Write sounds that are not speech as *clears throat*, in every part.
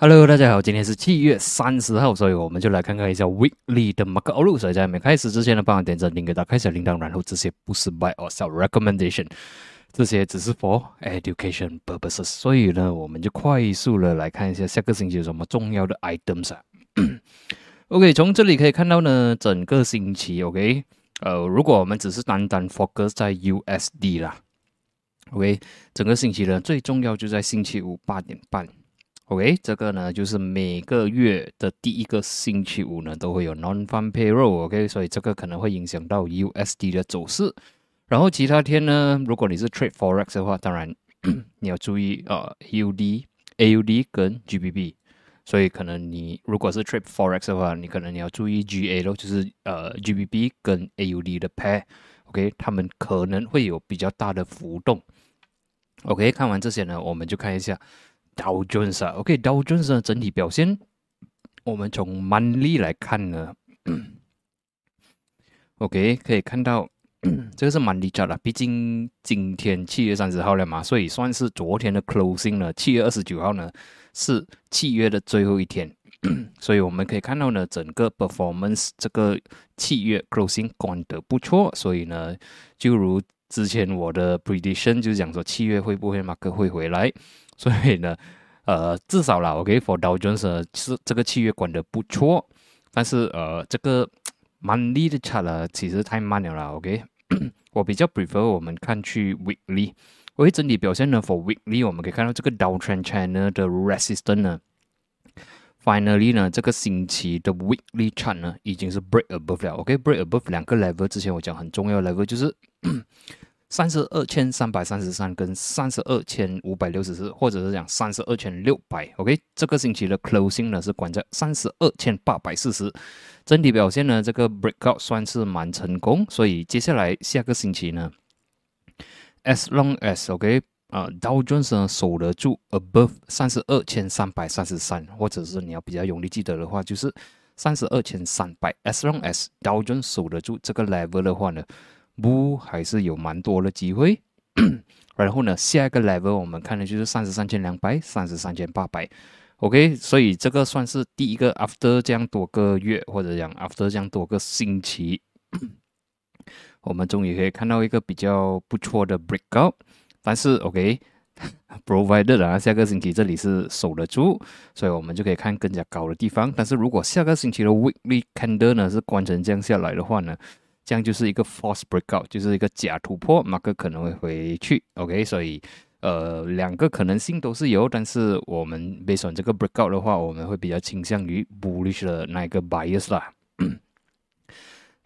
Hello，大家好，今天是七月三十号，所以我们就来看看一下 Weekly 的 Market Outlook。所以在没开始之前呢，帮我点赞、订阅、打开小铃铛，然后这些不是 Buy or Sell Recommendation，这些只是 For Education Purposes。所以呢，我们就快速的来看一下下个星期有什么重要的 Items 啊。*clears throat* OK，从这里可以看到呢，整个星期 OK，呃，如果我们只是单单 Focus 在 USD 啦，OK，整个星期呢最重要就在星期五八点半。OK，这个呢就是每个月的第一个星期五呢都会有 non-farm payroll。OK，所以这个可能会影响到 USD 的走势。然后其他天呢，如果你是 trade forex 的话，当然 *coughs* 你要注意呃 UD、AUD 跟 GBP。所以可能你如果是 trade forex 的话，你可能你要注意 GA 咯，就是呃 GBP 跟 AUD 的 pair。OK，他们可能会有比较大的浮动。OK，看完这些呢，我们就看一下。Dow Jones 啊，OK，Dow Jones 的整体表现，我们从 monthly 来看呢，OK，可以看到这个是 monthly chart 啦，毕竟今天七月三十号了嘛，所以算是昨天的 closing 呢，七月二十九号呢是七月的最后一天，所以我们可以看到呢，整个 performance 这个七月 closing 关得不错，所以呢，就如之前我的 prediction 就是讲说七月会不会马克会回来。所以呢，呃，至少啦，OK，for Dow Jones 是这个七月管的不错，但是呃，这个 monthly 的 chart 呢，其实太慢了啦，OK，我比较 prefer 我们看去 weekly，为整体表现呢，for weekly 我们可以看到这个 Dow Trend China 的 resistance 呢，finally 呢，这个星期的 weekly chart 呢，已经是 break above 了，OK，break above 两个 level，之前我讲很重要 level 就是。*coughs* 三十二千三百三十三跟三十二千五百六十四，或者是讲三十二千六百，OK，这个星期的 closing 呢是关在三十二千八百四十，整体表现呢这个 breakout 算是蛮成功，所以接下来下个星期呢，as long as OK 啊，Dow Jones 呢守得住 above 三十二千三百三十三，或者是你要比较容易记得的话，就是三十二千三百，as long as Dow Jones 守得住这个 level 的话呢。不，还是有蛮多的机会。*clears throat* 然后呢，下一个 level 我们看的就是三十三千两百、三十三千八百。OK，所以这个算是第一个 after 这样多个月，或者讲 after 这样多个星期，*coughs* 我们终于可以看到一个比较不错的 breakout。但是 OK，provided *laughs* 啊，下个星期这里是守得住，所以我们就可以看更加高的地方。但是如果下个星期的 weekly candle 呢是关成这样下来的话呢？这样就是一个 false breakout，就是一个假突破，马克可能会回去。OK，所以呃两个可能性都是有，但是我们 based on 这个 breakout 的话，我们会比较倾向于 bullish 的那一个 bias 啦。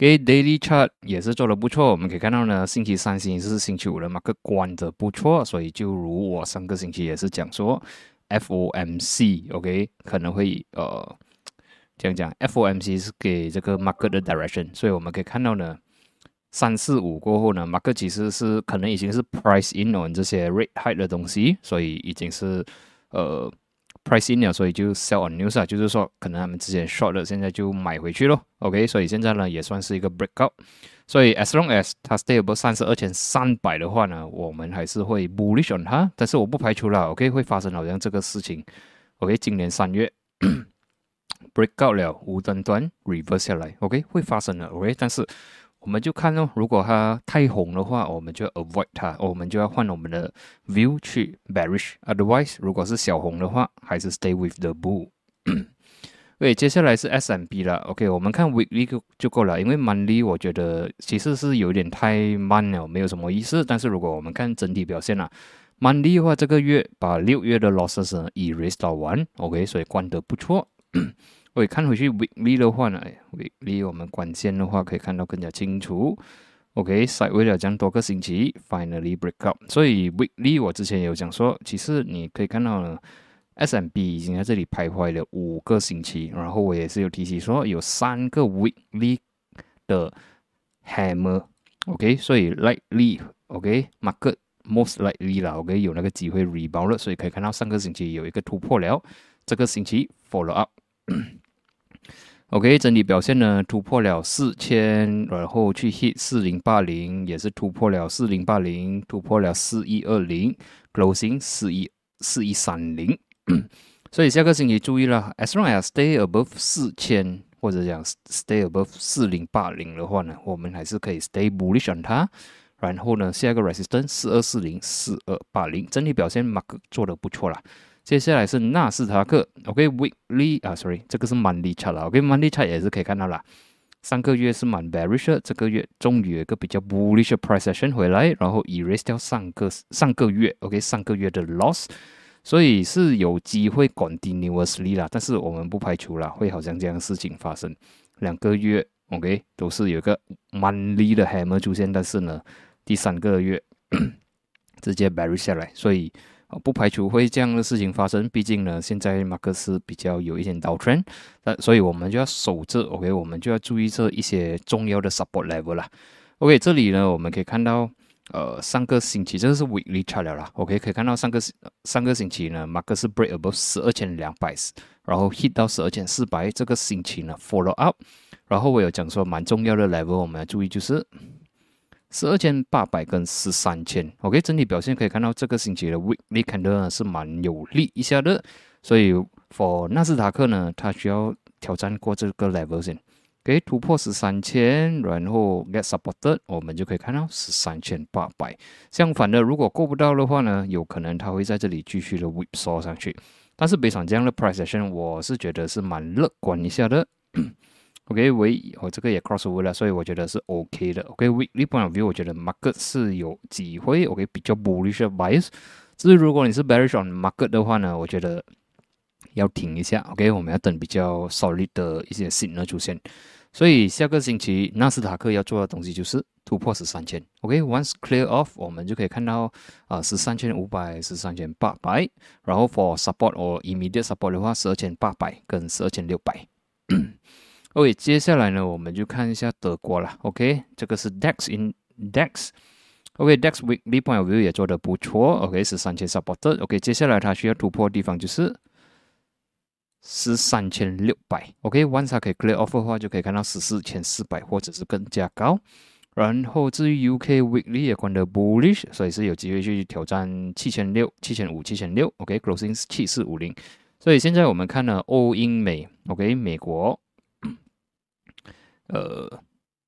给 daily chart 也是做的不错，我们可以看到呢，星期三、星期四、星期五的马克关的不错，所以就如我上个星期也是讲说，FOMC OK 可能会呃。这样讲，FOMC 是给这个 market 的 direction，所以我们可以看到呢，三四五过后呢，market 其实是可能已经是 price in on 这些 rate high 的东西，所以已经是呃 price in 了，所以就 sell on news 啊，就是说可能他们之前 short 了，现在就买回去咯。OK，所以现在呢也算是一个 breakout，所以 as long as 它 stay above 三十二千三百的话呢，我们还是会 bullish on 它，但是我不排除了，OK 会发生好像这个事情，OK 今年三月。*coughs* breakout 了，无端端 reverse 下来，OK 会发生的，OK，但是我们就看哦，如果它太红的话，我们就 avoid 它，我们就要换我们的 view 去 bearish，otherwise 如果是小红的话，还是 stay with the bull。*coughs* 对，接下来是 S M B 了，OK，我们看 weekly 就够了，因为 monthly 我觉得其实是有点太慢了，没有什么意思。但是如果我们看整体表现啊，monthly 的话，这个月把六月的 losses 呢 erase 到完，OK，所以关得不错。我看回去 weekly 的话呢，weekly 我们管线的话可以看到更加清楚。OK，晒为了讲多个星期，finally break up。所以 weekly 我之前有讲说，其实你可以看到呢，S M B 已经在这里徘徊了五个星期。然后我也是有提醒说，有三个 weekly 的 hammer。OK，所以 likely，OK，market most likely 啦，OK 有那个机会 rebound 了。所以可以看到上个星期有一个突破了，这个星期 follow up。OK，整体表现呢，突破了四千，然后去 hit 四零八零，也是突破了四零八零，突破了四一二零，closing 四一四一三零。*clears throat* 所以下个星期注意了，as long as stay above 四千或者讲 stay above 四零八零的话呢，我们还是可以 stay bullish on 它。然后呢，下一个 resistance 四二四零四二八零，整体表现 mark 做的不错啦。接下来是纳斯达克，OK，weekly 啊，sorry，这个是 monthly chart 了，OK，monthly chart 也是可以看到啦。上个月是蛮 bearish，这个月终于有一个比较 bullish price action 回来，然后 erase 掉上个上个月，OK，上个月的 loss，所以是有机会 continuously 啦，但是我们不排除啦，会好像这样事情发生。两个月，OK，都是有个 monthly 的 hammer 出现，但是呢。第三个月直接 bearish 下来，所以不排除会这样的事情发生。毕竟呢，现在马克思比较有一点倒 trend，那所以我们就要守着 OK，我们就要注意这一些重要的 support level 啦。OK，这里呢，我们可以看到，呃，上个星期这个是 weekly chart 了啦。OK，可以看到上个上个星期呢，马克思 break above 十二千两百，然后 hit 到十二千四百。这个星期呢，follow up，然后我有讲说蛮重要的 level，我们要注意就是。十二千八百跟十三千，OK，整体表现可以看到这个星期的 weekly candle 是蛮有利一下的，所以 for 纳斯达克呢，它需要挑战过这个 level 先，给突破十三千，然后 get supported，我们就可以看到十三千八百。相反的，如果过不到的话呢，有可能它会在这里继续的 whip 缩上去。但是，北上这样的 price action，我是觉得是蛮乐观一下的。OK，唯我这个也 cross over 了，所以我觉得是 OK 的。OK，weekly point of view，我觉得 market 是有机会。OK，比较 bullish bias。至于如果你是 bearish on market 的话呢，我觉得要停一下。OK，我们要等比较 solid 的一些 signal 出现。所以下个星期纳斯达克要做的东西就是突破十三千。OK，once clear off，我们就可以看到啊十三千五百、十三千八百。然后 for support or immediate support 的话，十二千八百跟十二千六百。OK，接下来呢，我们就看一下德国了。OK，这个是 DAX Index。OK，DAX Weekly Point of View 也做的不错。OK，是三千 support。OK，接下来它需要突破的地方就是十三千六百。OK，once 它可以 clear off 的话，就可以看到十四千四百或者是更加高。然后至于 UK Weekly 也关的 bullish，所以是有机会去挑战七千六、七千五、七千六。OK，closing 是七四五零。所以现在我们看了欧英美。OK，美国。呃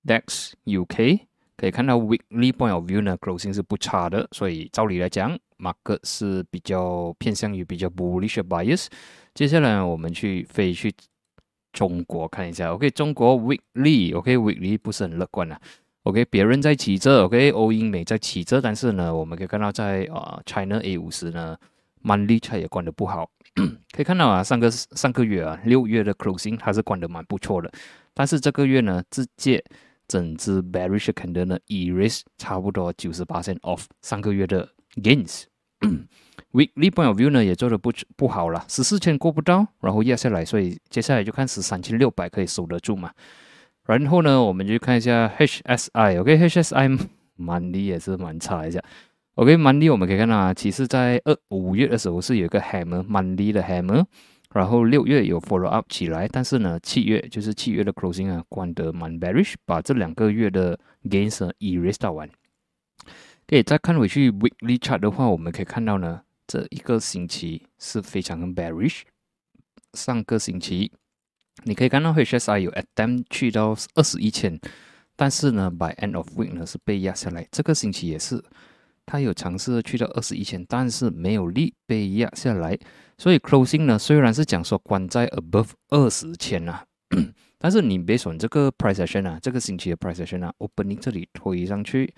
，DAX UK 可以看到 Weekly Point of View 呢，closing 是不差的，所以照理来讲，market 是比较偏向于比较 bullish bias。接下来我们去飞去中国看一下，OK，中国 Weekly，OK，Weekly 不是很乐观啊，OK，别人在起着，OK，欧英美在起着，但是呢，我们可以看到在啊 China A 五十呢，monthly 它也关的不好，*coughs* 可以看到啊，上个上个月啊，六月的 closing 它是关的蛮不错的。但是这个月呢，直接整只 bearish candle 呢，erase 差不多九十八 off 上个月的 gains。*coughs* Weekly point of view 呢，也做的不不好了，十四千过不到，然后压下来，所以接下来就看十三千六百可以守得住嘛。然后呢，我们就看一下 HSI，OK，HSI *laughs* 蛮力也是蛮差一下。OK，蛮力我们可以看到啊，其实在二五月的时候是有一个 hammer，蛮力的 hammer。然后六月有 follow up 起来，但是呢，七月就是七月的 closing 啊，关得蛮 bearish，把这两个月的 gains erase 到完。可以再看回去 weekly chart 的话，我们可以看到呢，这一个星期是非常 bearish。上个星期你可以看到 HSI 有 attempt 去到二十一千，但是呢，by end of week 呢是被压下来。这个星期也是，它有尝试去到二十一千，但是没有力被压下来。所以 closing 呢，虽然是讲说关在 above 二十千啊，但是你别说这个 price action 啊，这个星期的 price action 啊，opening 这里推上去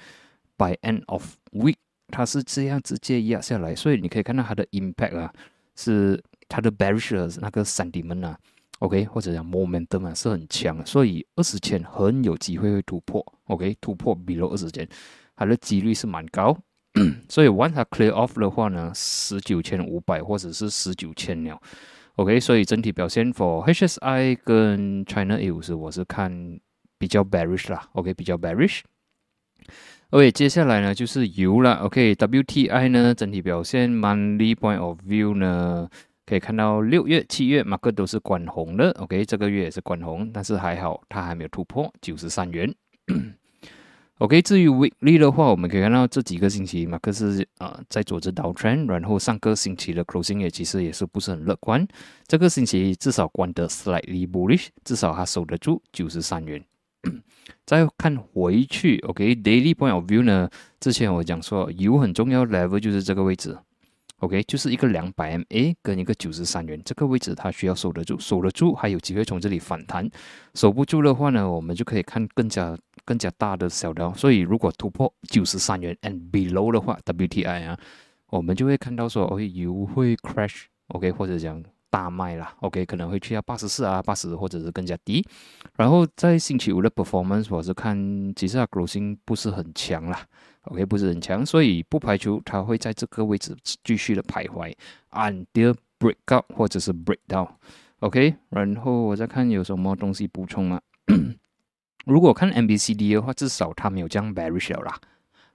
，by end of week 它是这样直接压下来，所以你可以看到它的 impact 啊，是它的 bearish 那个 sentiment 啊，OK 或者讲 momentum 啊是很强，所以二十千很有机会会突破，OK 突破 below 二十千，它的几率是蛮高。*clears throat* 所以 once 它 clear off 的话呢，十九千五百或者是十九千了，OK，所以整体表现 for HSI 跟 China A 五十我是看比较 bearish 啦，OK，比较 bearish。OK，接下来呢就是油了，OK，WTI 呢整体表现 monthly point of view 呢，可以看到六月、七月马克都是关红的，OK，这个月也是关红，但是还好它还没有突破九十三元。OK，至于 weekly 的话，我们可以看到这几个星期马克思呃在做着 down trend，然后上个星期的 closing 也其实也是不是很乐观。这个星期至少关得 slightly bullish，至少还守得住九十三元。*clears throat* 再看回去，OK，daily point of view 呢？之前我讲说有很重要 level 就是这个位置。OK，就是一个两百 MA 跟一个九十三元这个位置，它需要守得住，守得住还有机会从这里反弹。守不住的话呢，我们就可以看更加更加大的小条。所以如果突破九十三元 and below 的话，WTI 啊，我们就会看到说，哦，油会 crash，OK，或者讲大卖啦，OK，可能会去到八十四啊，八十或者是更加低。然后在星期五的 performance，我是看其实它 closing 不是很强啦。OK，不是很强，所以不排除它会在这个位置继续的徘徊，until break up 或者是 break down。OK，然后我再看有什么东西补充吗？*clears throat* 如果看 MBCD 的话，至少它没有这样 bearish 啦。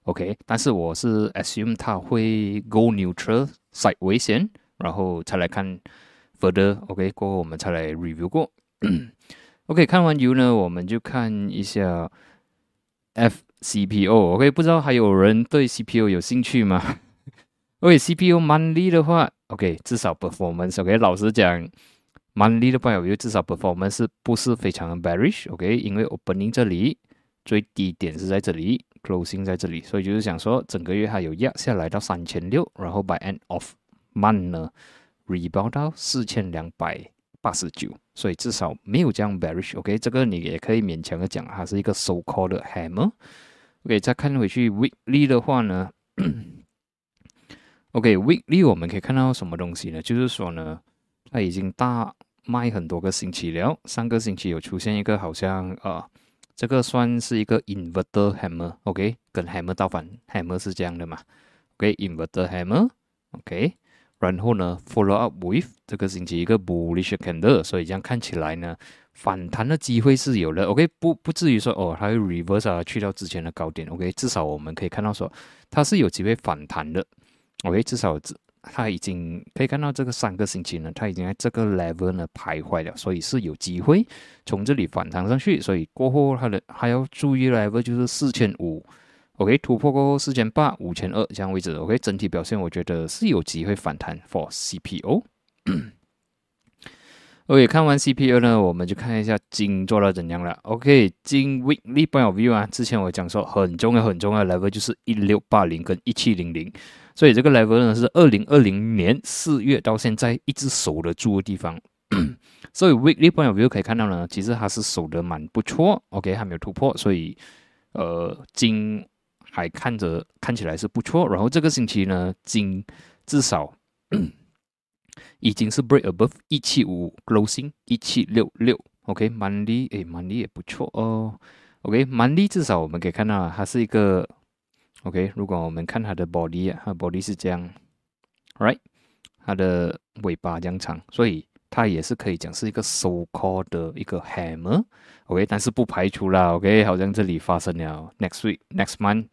OK，但是我是 assume 它会 go neutral side 危险，然后才来看 further。OK，过后我们才来 review 过。*clears throat* OK，看完 U 呢，我们就看一下 F。CPO，OK，不知道还有人对 CPU 有兴趣吗？OK，CPO monthly 的话，OK，至少 performance，OK，老实讲，monthly 的朋友至少 performance 不是非常的 bearish，OK，因为 opening 这里最低点是在这里，closing 在这里，所以就是想说整个月它有压下来到三千六，然后 by end of month 呢，rebound 到四千两百。八十九，所以至少没有这样 bearish，OK，这个你也可以勉强的讲，它是一个 so called hammer。OK，再看回去 weekly 的话呢，OK，weekly 我们可以看到什么东西呢？就是说呢，它已经大卖很多个星期了，上个星期有出现一个好像呃，这个算是一个 inverter hammer，OK，跟 hammer 倒反，hammer 是这样的嘛？OK，inverter hammer，OK。然后呢，follow up with 这个星期一个 bullish candle，所以这样看起来呢，反弹的机会是有的。OK，不不至于说哦，它会 reverse 啊，去到之前的高点。OK，至少我们可以看到说它是有机会反弹的。OK，至少它已经可以看到这个三个星期呢，它已经在这个 level 呢徘徊了，所以是有机会从这里反弹上去。所以过后它的还要注意 level 就是四千五。OK，突破过后四千八、五千二这样位置，OK，整体表现我觉得是有机会反弹 for CPO。OK，看完 CPU 呢，我们就看一下金做到怎样了。OK，金 Weekly Point of View 啊，之前我讲说很重要、很重要的 level 就是一六八零跟一七零零，所以这个 level 呢是二零二零年四月到现在一直守得住的地方。*clears throat* 所以 Weekly Point of View 可以看到呢，其实它是守得蛮不错。OK，还没有突破，所以呃金。还看着看起来是不错，然后这个星期呢，金至少已经是 break above 一七五 closing 一七六六，OK，money 哎，money 也不错哦，OK，money 至少我们可以看到它是一个 OK，如果我们看它的 body 啊，它 body 是这样，right，它的尾巴这样长，所以。它也是可以讲是一个 so called 的一个 hammer，OK，但是不排除啦，OK，好像这里发生了 next week next month，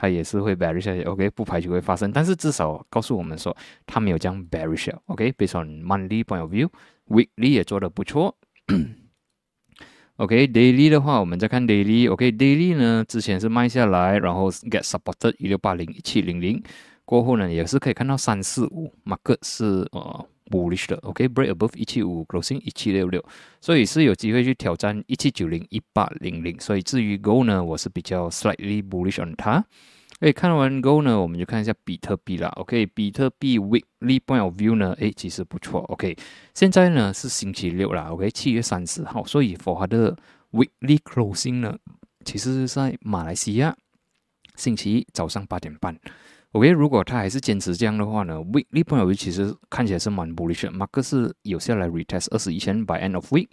它也是会 bearish 下去，OK，不排除会发生，但是至少告诉我们说它没有这样 bearish，OK，based on monthly point of view，weekly 也做的不错，OK，daily 的话我们再看 daily，OK，daily 呢之前是卖下来，然后 get supported 一六八零一七零零过后呢也是可以看到三四五 mark 是呃。Bullish 的，OK，break above 一七五，closing 一七六六，所以是有机会去挑战一七九零一八零零。所以至于 Go 呢，我是比较 slightly bullish on 它。哎，看完 Go 呢，我们就看一下比特币啦。OK，比特币 weekly point of view 呢，哎，其实不错。OK，现在呢是星期六啦，OK，七月三十号，所以 for 它的 weekly closing 呢，其实是在马来西亚星期一早上八点半。OK，如果他还是坚持这样的话呢，Weekly point of view 其实看起来是蛮 bullish，马克是有下来 retest 二十一千，by end of week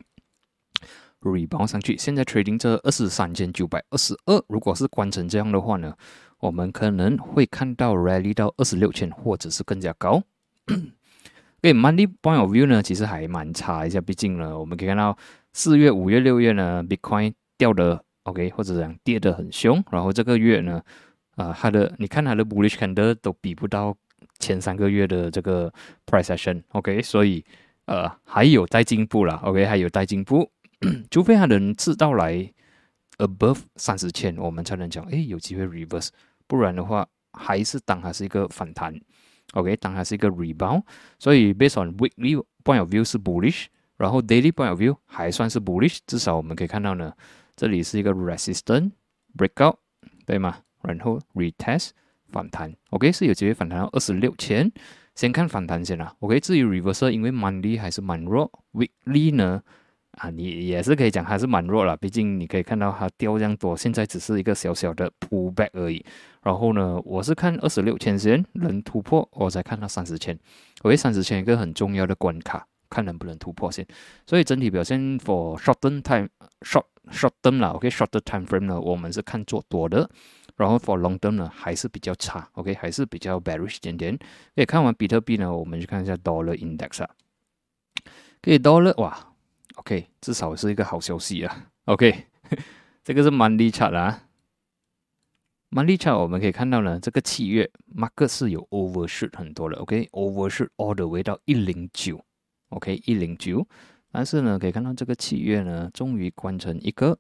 rebound 上去，现在 trading 这二十三千九百二十二，如果是关成这样的话呢，我们可能会看到 rally 到二十六千或者是更加高。*coughs* OK，money point of view 呢，其实还蛮差一下，毕竟呢，我们可以看到四月、五月、六月呢，Bitcoin 掉的 OK，或者讲跌的很凶，然后这个月呢。啊，它的你看它的 bullish candle 都比不到前三个月的这个 price action，OK，所以呃还有待进步啦 o k 还有待进步，除非它能吃到来 above 三十千，我们才能讲，哎，有机会 reverse，不然的话，还是当它是一个反弹，OK，当它是一个 rebound，所以 based on weekly point of view 是 bullish，然后 daily point of view 还算是 bullish，至少我们可以看到呢，这里是一个 resistance breakout，对吗？然后 retest 反弹，OK，是有机会反弹到二十六千，先看反弹先啦，OK，至于 reverse，因为 monthly 还是蛮弱，weekly 呢？啊，你也是可以讲还是蛮弱了，毕竟你可以看到它掉这样多，现在只是一个小小的 pullback 而已。然后呢，我是看二十六千先能突破，我才看到三十千。OK，三十千一个很重要的关卡，看能不能突破先。所以整体表现 for short term time short short term 啦，OK short time frame 呢，我们是看做多的。然后 for long term 呢，还是比较差，OK 还是比较 bearish 点点。可以看完比特币呢，我们去看一下 dollar index 啊，可以 dollar 哇。OK，至少是一个好消息啊。OK，这个是 monthly chart 啊。monthly chart 我们可以看到呢，这个七月 market 是有 overshoot 很多的。OK，overshoot all the way 到一零九。OK，一零九。但是呢，可以看到这个七月呢，终于关成一个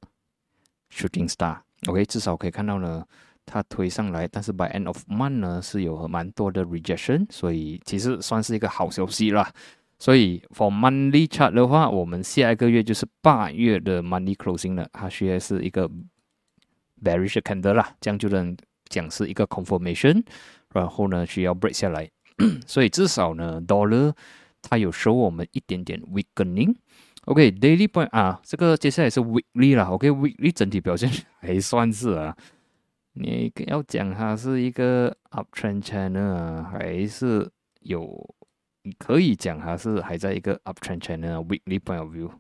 shooting star。OK，至少可以看到呢，它推上来，但是 by end of month 呢是有蛮多的 rejection，所以其实算是一个好消息啦。所以，for monthly chart 的话，我们下一个月就是八月的 monthly closing 了，它需要是一个 bearish candle 啦，这样就能讲是一个 confirmation，然后呢需要 break 下来，所以至少呢 dollar 它有收我们一点点 weakening。OK，daily point 啊，这个接下来是 weekly 啦，OK，weekly 整体表现还算是啊，你要讲它是一个 uptrend channel 啊，还是有。可以讲它是还在一个 uptrend channel weekly point of view，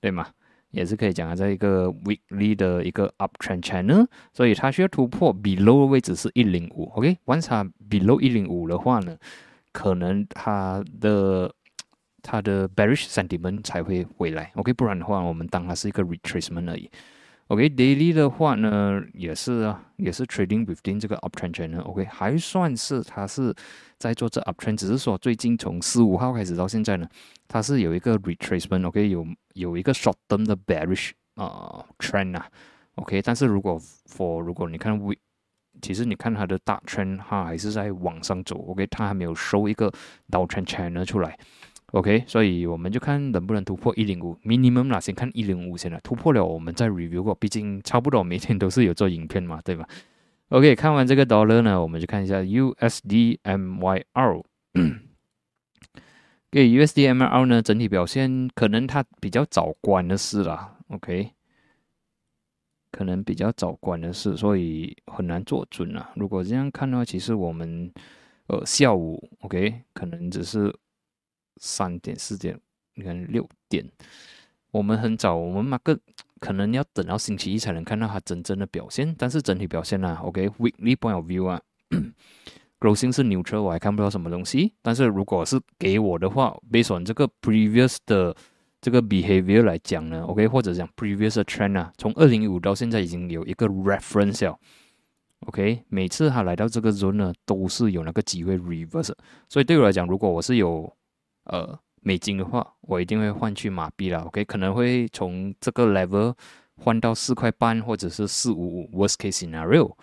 对吗？也是可以讲它在一个 weekly 的一个 uptrend channel，所以它需要突破 below 的位置是一零五，OK，once 它 below 一零五的话呢，可能它的它的 bearish sentiment 才会回来，OK，不然的话，我们当它是一个 retracement 而已。OK，daily 的话呢，也是啊，也是 trading within 这个 uptrend channel，OK，还算是它是在做这 uptrend，只是说最近从十五号开始到现在呢，它是有一个 retracement，OK，有有一个 short term 的 bearish 啊 trend 啊，OK，但是如果 for 如果你看 we，其实你看它的大 trend 它还是在往上走，OK，它还没有收一个 downtrend channel 出来。OK，所以我们就看能不能突破一零五 minimum 啦，先看一零五先啦，突破了我们再 review 过，毕竟差不多每天都是有做影片嘛，对吧？OK，看完这个 dollar 呢，我们就看一下 USDMYR。*clears throat* 给 USDMYR 呢，整体表现可能它比较早关的事啦，OK，可能比较早关的事，所以很难做准啊。如果这样看的话，其实我们呃下午 OK，可能只是。三点四点，你看六点，我们很早，我们那个可能要等到星期一才能看到它真正的表现。但是整体表现呢，OK，weekly point of view 啊，closing 是 neutral，我还看不到什么东西。但是如果是给我的话，based on 这个 previous 的这个 behavior 来讲呢，OK，或者讲 previous trend 啊，从二零一五到现在已经有一个 reference 了。OK，每次它来到这个 zone 呢，都是有那个机会 reverse。所以对我来讲，如果我是有呃，美金的话，我一定会换去马币了。OK，可能会从这个 level 换到四块半或者是四五五，worst case scenario。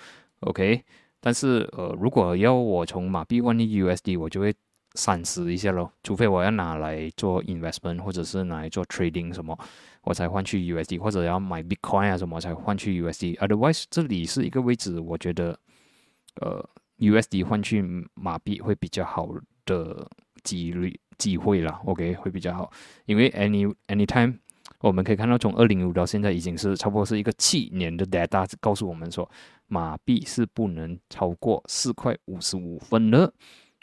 OK，但是呃，如果要我从马币换 USD，我就会三思一下咯。除非我要拿来做 investment，或者是拿来做 trading 什么，我才换去 USD，或者要买 Bitcoin 啊什么才换去 USD。Otherwise，这里是一个位置，我觉得呃，USD 换去马币会比较好的几率。机会了，OK 会比较好，因为 any anytime 我们可以看到，从二零五到现在已经是差不多是一个七年的 data，告诉我们说马币是不能超过四块五十五分的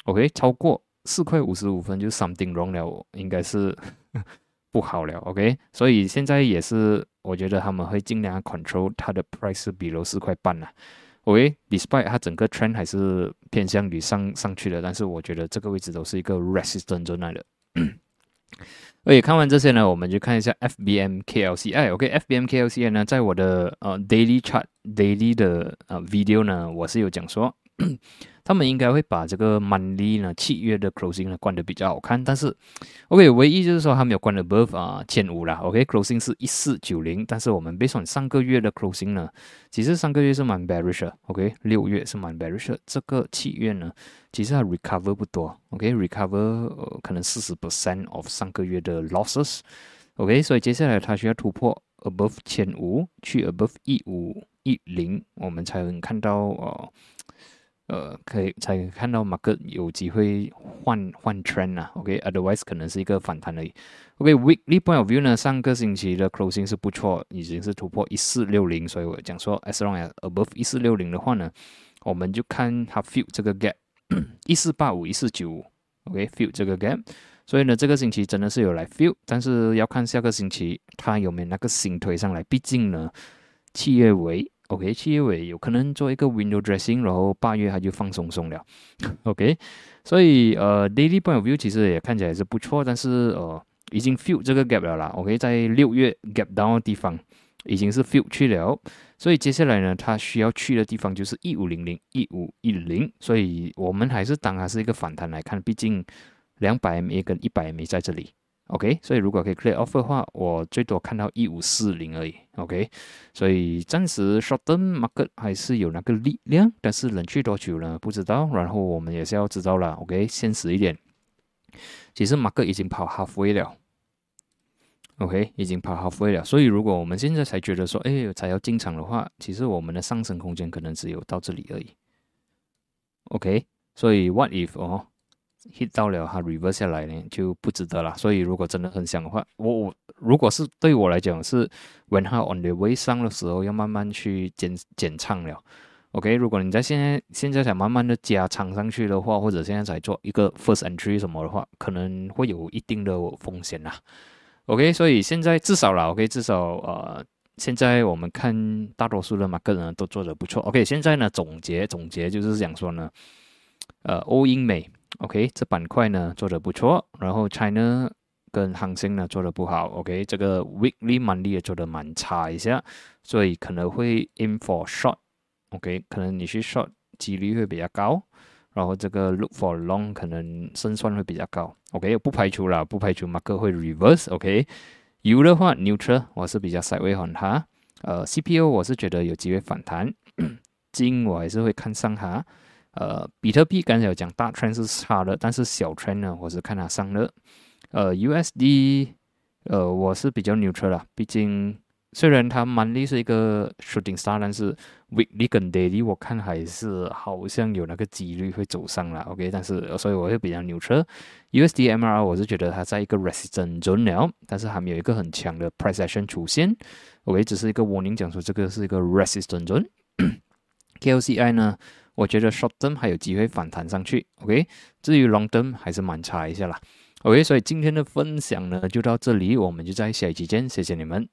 ，OK 超过四块五十五分就 something wrong 了，应该是 *laughs* 不好了，OK？所以现在也是我觉得他们会尽量 control 它的 price below 四块半 OK，despite 它整个 trend 还是偏向于上上去的，但是我觉得这个位置都是一个 resistance 在那的。OK，看完这些呢，我们就看一下 FBM KLCI。OK，FBM KLCI 呢，在我的呃 daily chart daily 的呃 video 呢，我是有讲说 *clears throat* 他们应该会把这个 money 呢契约的 closing 呢关的比较好看，但是 OK 唯一就是说他没有关 above 啊千五啦，OK closing 是一四九零，但是我们 based on 上个月的 closing 呢，其实上个月是蛮 bearish 的。OK 六月是蛮 bearish，的这个契约呢其实它 recover 不多，OK recover 呃可能四十 percent of 上个月的 losses，OK 所以接下来它需要突破 above 千五去 above 一五一零，我们才能看到呃。呃，可以才看到马克有机会换换 trend 啊，OK，otherwise 可能是一个反弹而已。OK，weekly point of view 呢，上个星期的 closing 是不错，已经是突破一四六零，所以我讲说，as long as above 一四六零的话呢，我们就看它 fill 这个 gap，*coughs* 一四八五、一四九五，OK，fill 这个 gap，所以呢，这个星期真的是有来 fill，但是要看下个星期它有没有那个新推上来，毕竟呢，七月尾。OK，七月尾有可能做一个 window dressing，然后八月它就放松松了。*laughs* OK，所以呃，daily point of view 其实也看起来是不错，但是呃，已经 fill 这个 gap 了啦。OK，在六月 gap down 的地方已经是 fill 去了，所以接下来呢，它需要去的地方就是一五零零、一五一零，所以我们还是当它是一个反弹来看，毕竟两百 MA 跟一百 MA 在这里。OK，所以如果可以 clear off 的话，我最多看到一五四零而已。OK，所以暂时 short term market 还是有那个力量，但是冷却多久呢？不知道。然后我们也是要知道了。OK，现实一点，其实 market 已经跑 halfway 了。OK，已经跑 halfway 了。所以如果我们现在才觉得说，哎，才要进场的话，其实我们的上升空间可能只有到这里而已。OK，所以 what if 哦？hit 到了，它 reverse 下来呢，就不值得了。所以如果真的很想的话，我我如果是对我来讲是，when 它 on the way 上的时候，要慢慢去减减仓了。OK，如果你在现在现在想慢慢的加仓上去的话，或者现在才做一个 first entry 什么的话，可能会有一定的风险啦。OK，所以现在至少了，OK，至少呃，现在我们看大多数的马个人都做的不错。OK，现在呢总结总结就是讲说呢，呃，欧英美。OK，这板块呢做的不错，然后 China 跟恒生呢做的不好。OK，这个 Weekly Money 也做的蛮差一下，所以可能会 aim for short。OK，可能你去 short 几率会比较高，然后这个 look for long 可能胜算会比较高。OK，不排除了，不排除马克会 reverse。OK，油的话 neutral，我是比较 side way 它。呃，CPU 我是觉得有机会反弹，*coughs* 金我还是会看上它。呃，比特币刚才有讲大圈是差的，但是小圈呢，我是看它上的。呃，USD，呃，我是比较 neutral 啦，毕竟虽然它 money 是一个 shooting star，但是 weekly 跟 daily 我看还是好像有那个几率会走上了。OK，但是所以我会比较 neutral。USDMR 我是觉得它在一个 resistance zone 了，但是还没有一个很强的 price action 出现。OK，只是一个 warning 讲说这个是一个 resistance zone。KLCI 呢？我觉得 short term 还有机会反弹上去，OK。至于 long term 还是蛮差一下啦，OK。所以今天的分享呢就到这里，我们就在下一期见，谢谢你们。